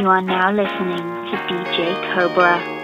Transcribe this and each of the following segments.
You are now listening to DJ Cobra.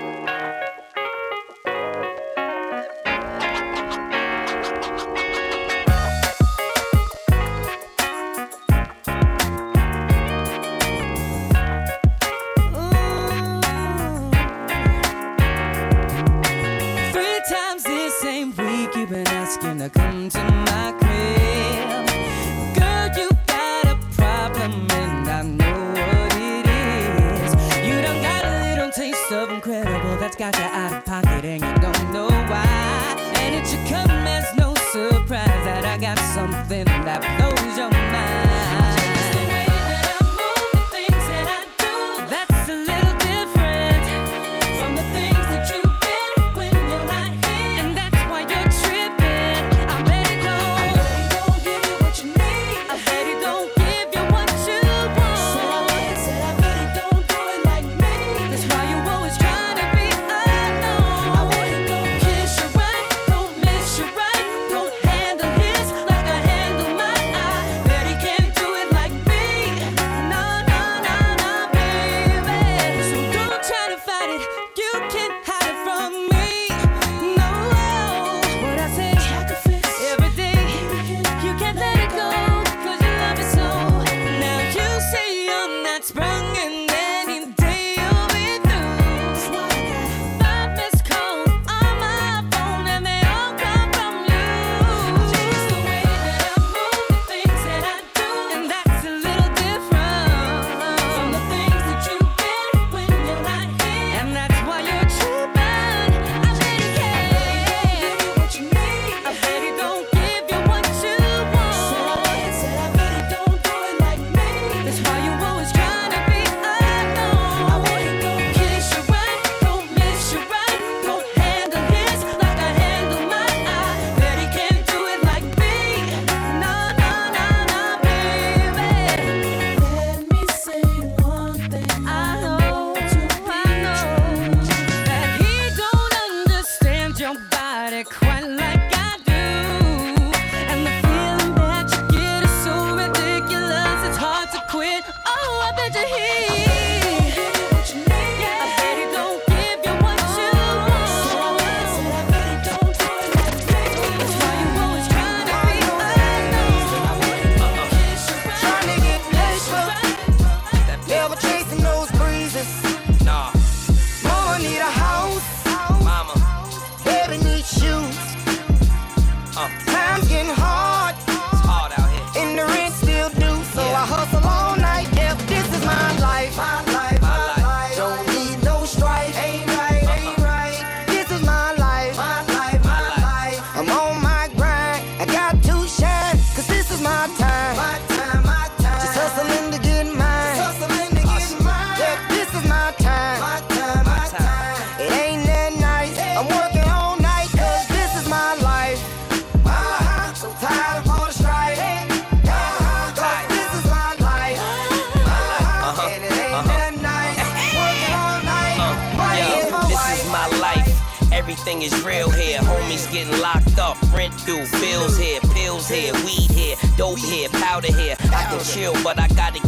getting locked up. Rent due, bills here, pills here, weed here, dope here, powder here. I can chill, but I gotta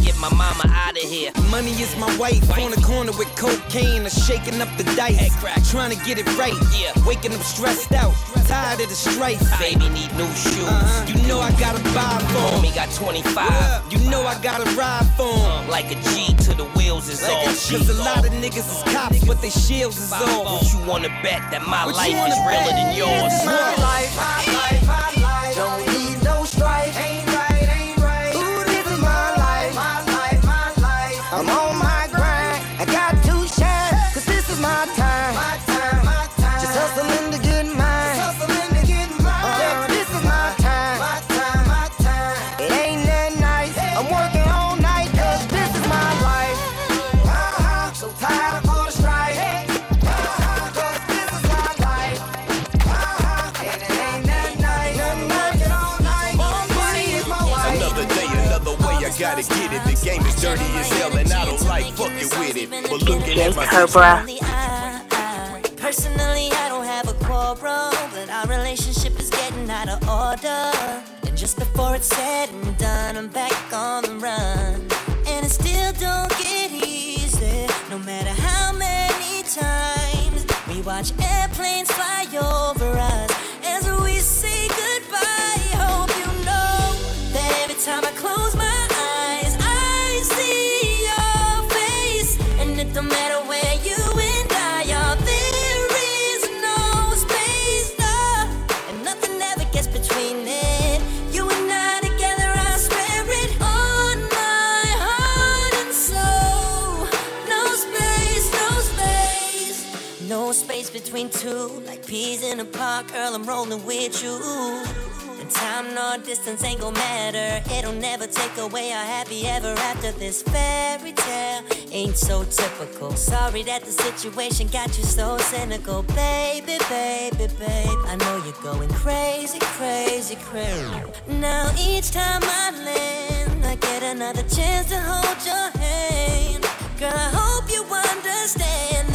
trying to get it right. Yeah. Waking up stressed out, tired of the strife. Baby need new shoes. Uh-huh. You know I gotta buy for him. Homie got 25. You know I gotta ride for him. Uh, like a G to the wheels is like off. Cause a lot of niggas is cops, but they shields is off. What you wanna bet that my what life is realer than yours? My life, my life, my life. Don't Cobra. Personally, I don't have a quarrel, but our relationship is getting out of order. And just before it's said and done, I'm back on the run. And it still don't get easy, no matter how many times we watch airplanes fly over. Peas in the park, girl, I'm rolling with you. And time nor distance ain't gonna matter. It'll never take away our happy ever after. This fairy tale ain't so typical. Sorry that the situation got you so cynical. Baby, baby, babe, I know you're going crazy, crazy, crazy. Now each time I land, I get another chance to hold your hand. Girl, I hope you understand.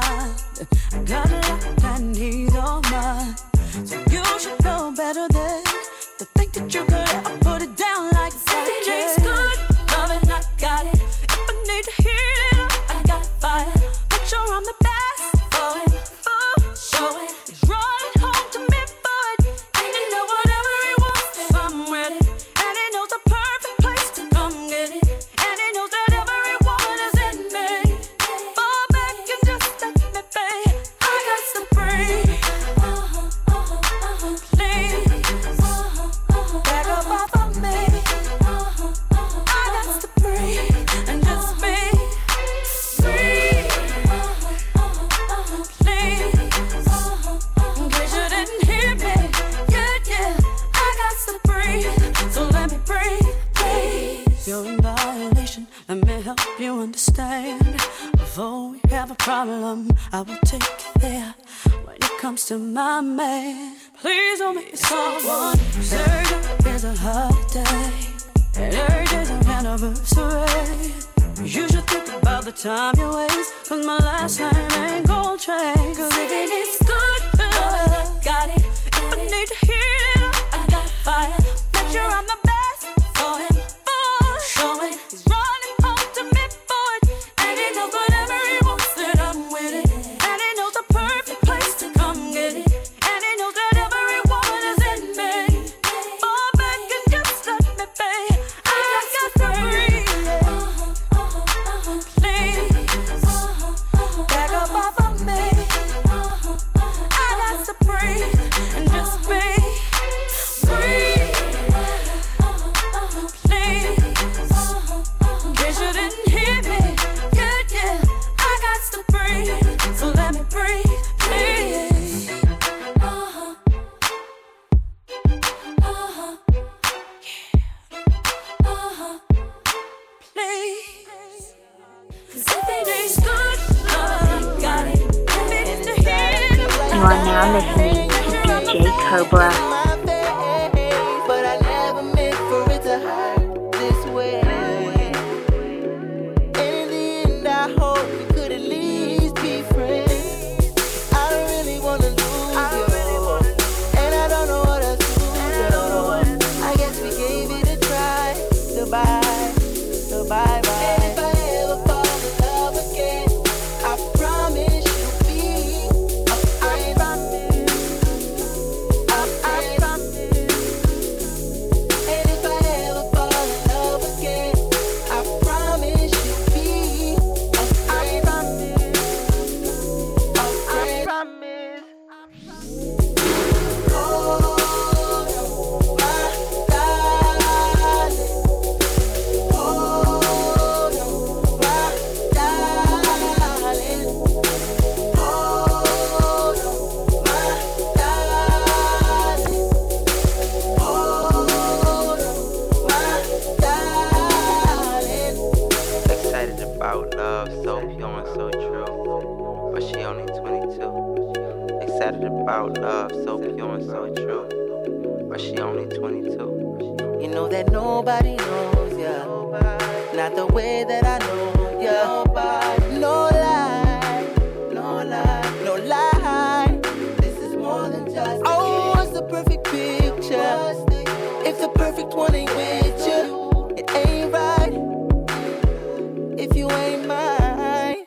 find. I got a lot I need oh on mine. So you should know better than to think that you're good. your ways. Cause my last name ain't gold chain. Cause if it is good, good, got it. I need to hear. I got fire. Make sure I'm the not the way that I know you. No lie, no lie, no lie. This is more than just. Oh, it's the perfect picture. If the perfect one ain't with you, it ain't right. If you ain't mine,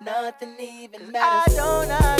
nothing even matters. I don't. I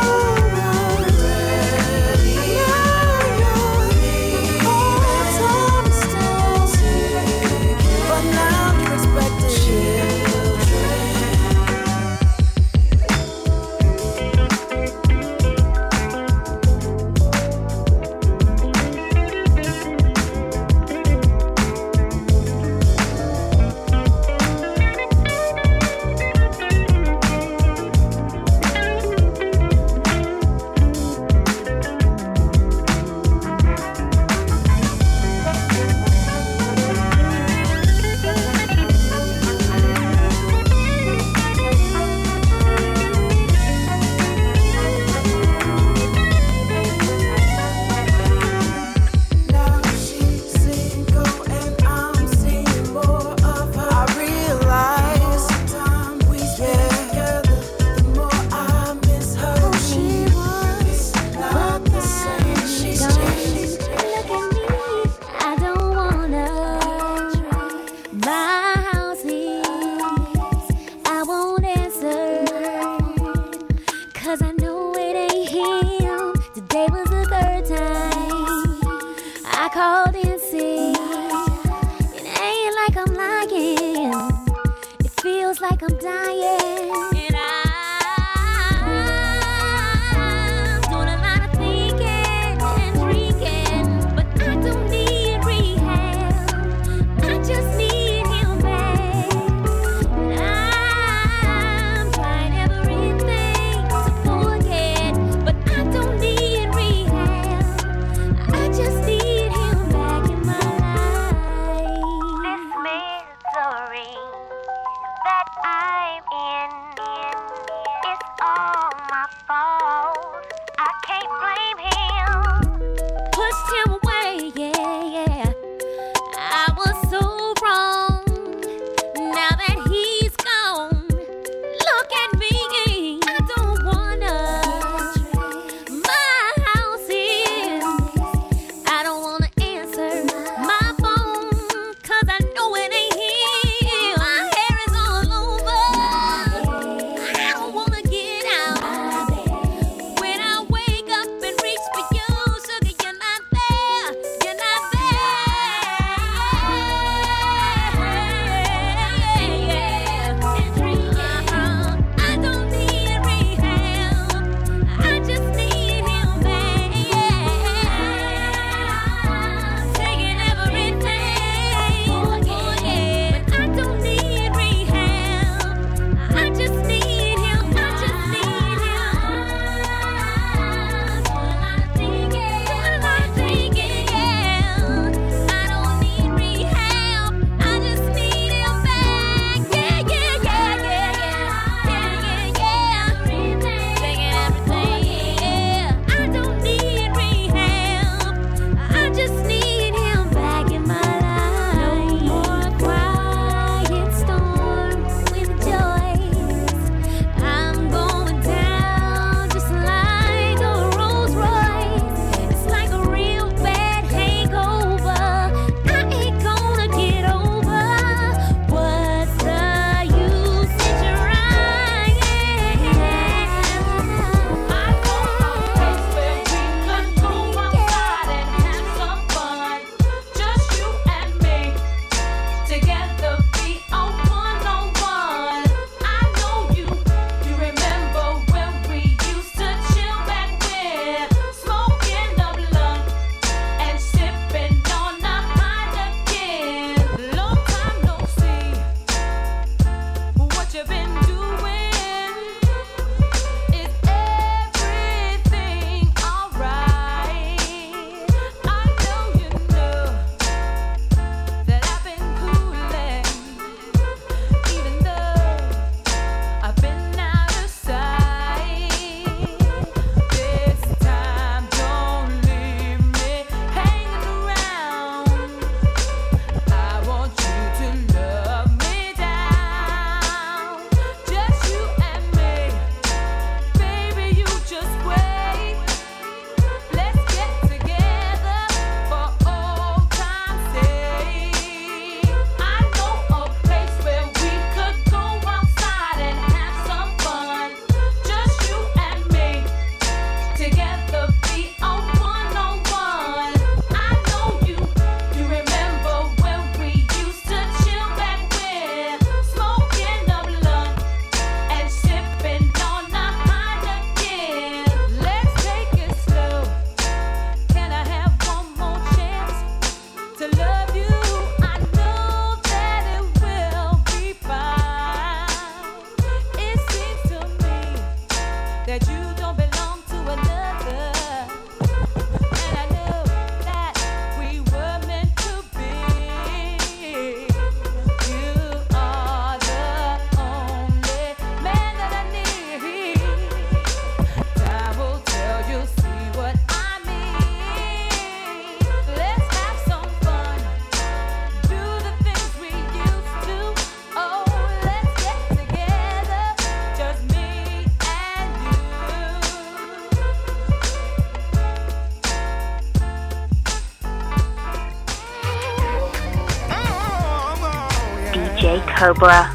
Cobra.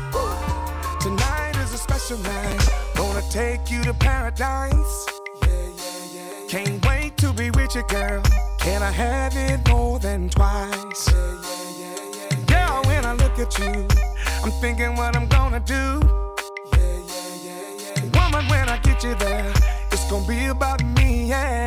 Tonight is a special night. Gonna take you to paradise. Yeah, yeah, yeah, Can't wait to be with you, girl. Can I have it more than twice? Yeah, when I look at you, I'm thinking what I'm gonna do. Woman, when I get you there, it's gonna be about me, yeah.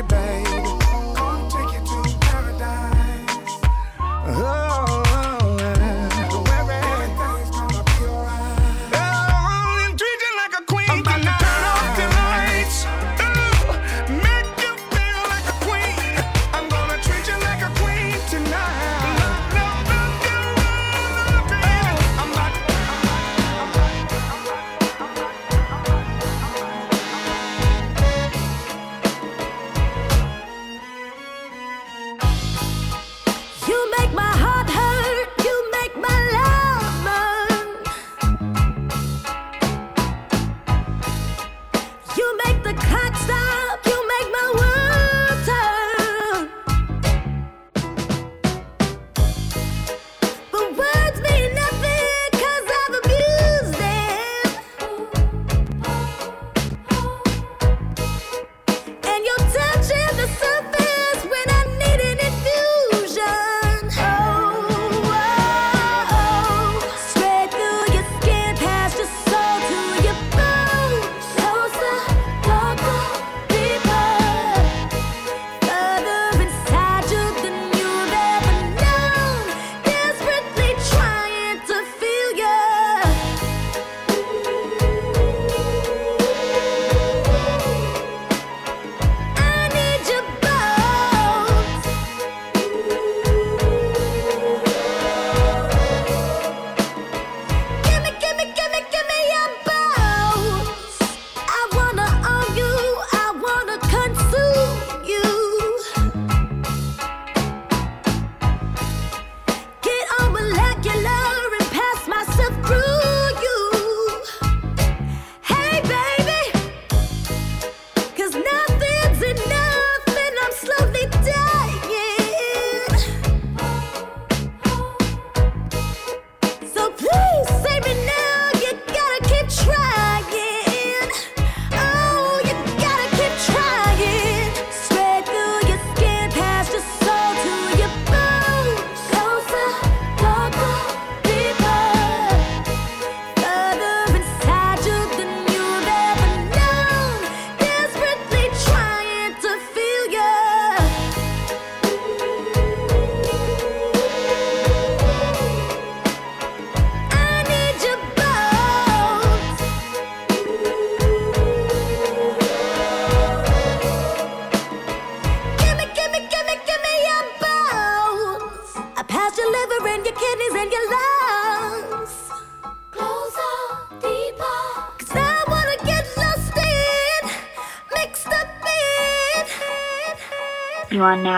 it, babe.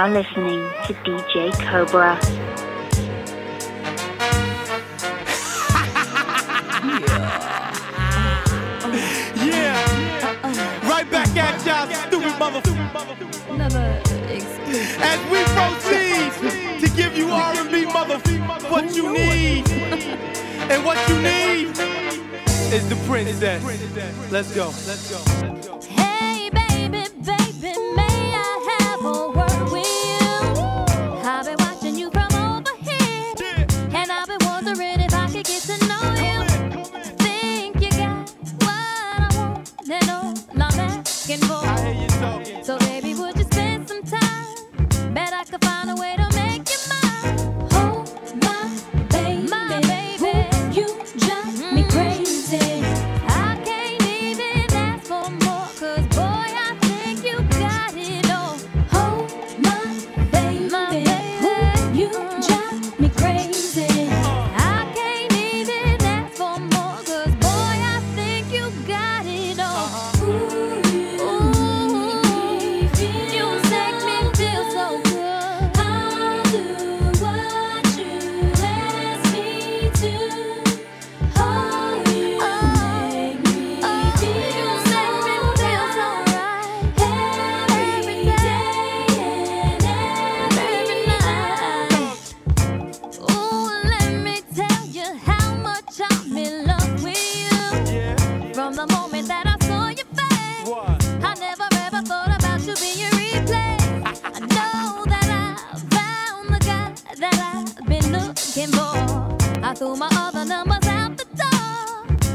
now listening to DJ Cobra. yeah. yeah. Right back at y'all, stupid motherfucker. As we proceed to give you R&B motherfucker what you need. and what you need is the princess. Let's go. Let's go. looking you So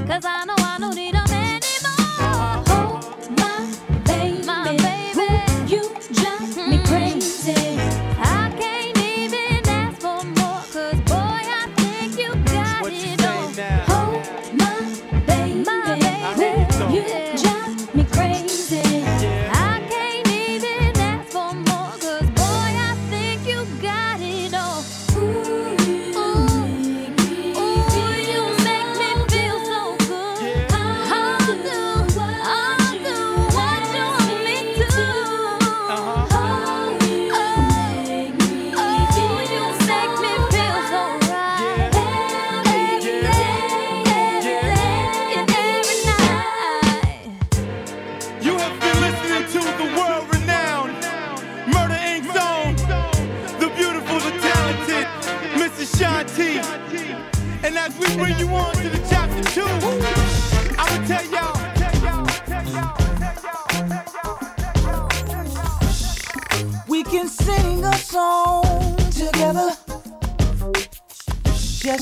Cause I know I don't need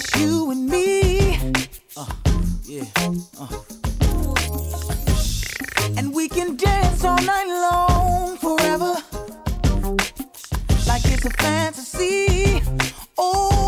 just you and me. Uh, yeah, uh. And we can dance all night long forever. Like it's a fantasy. Oh.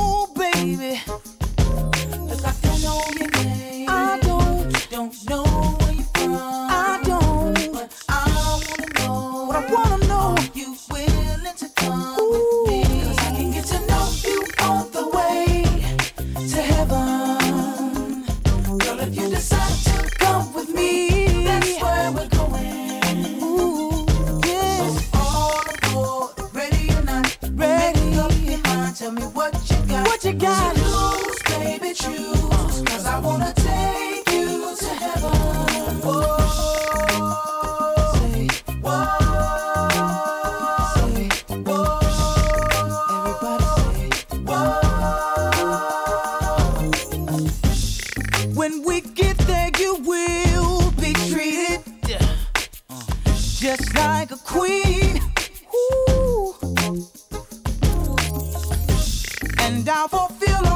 and I'll fulfill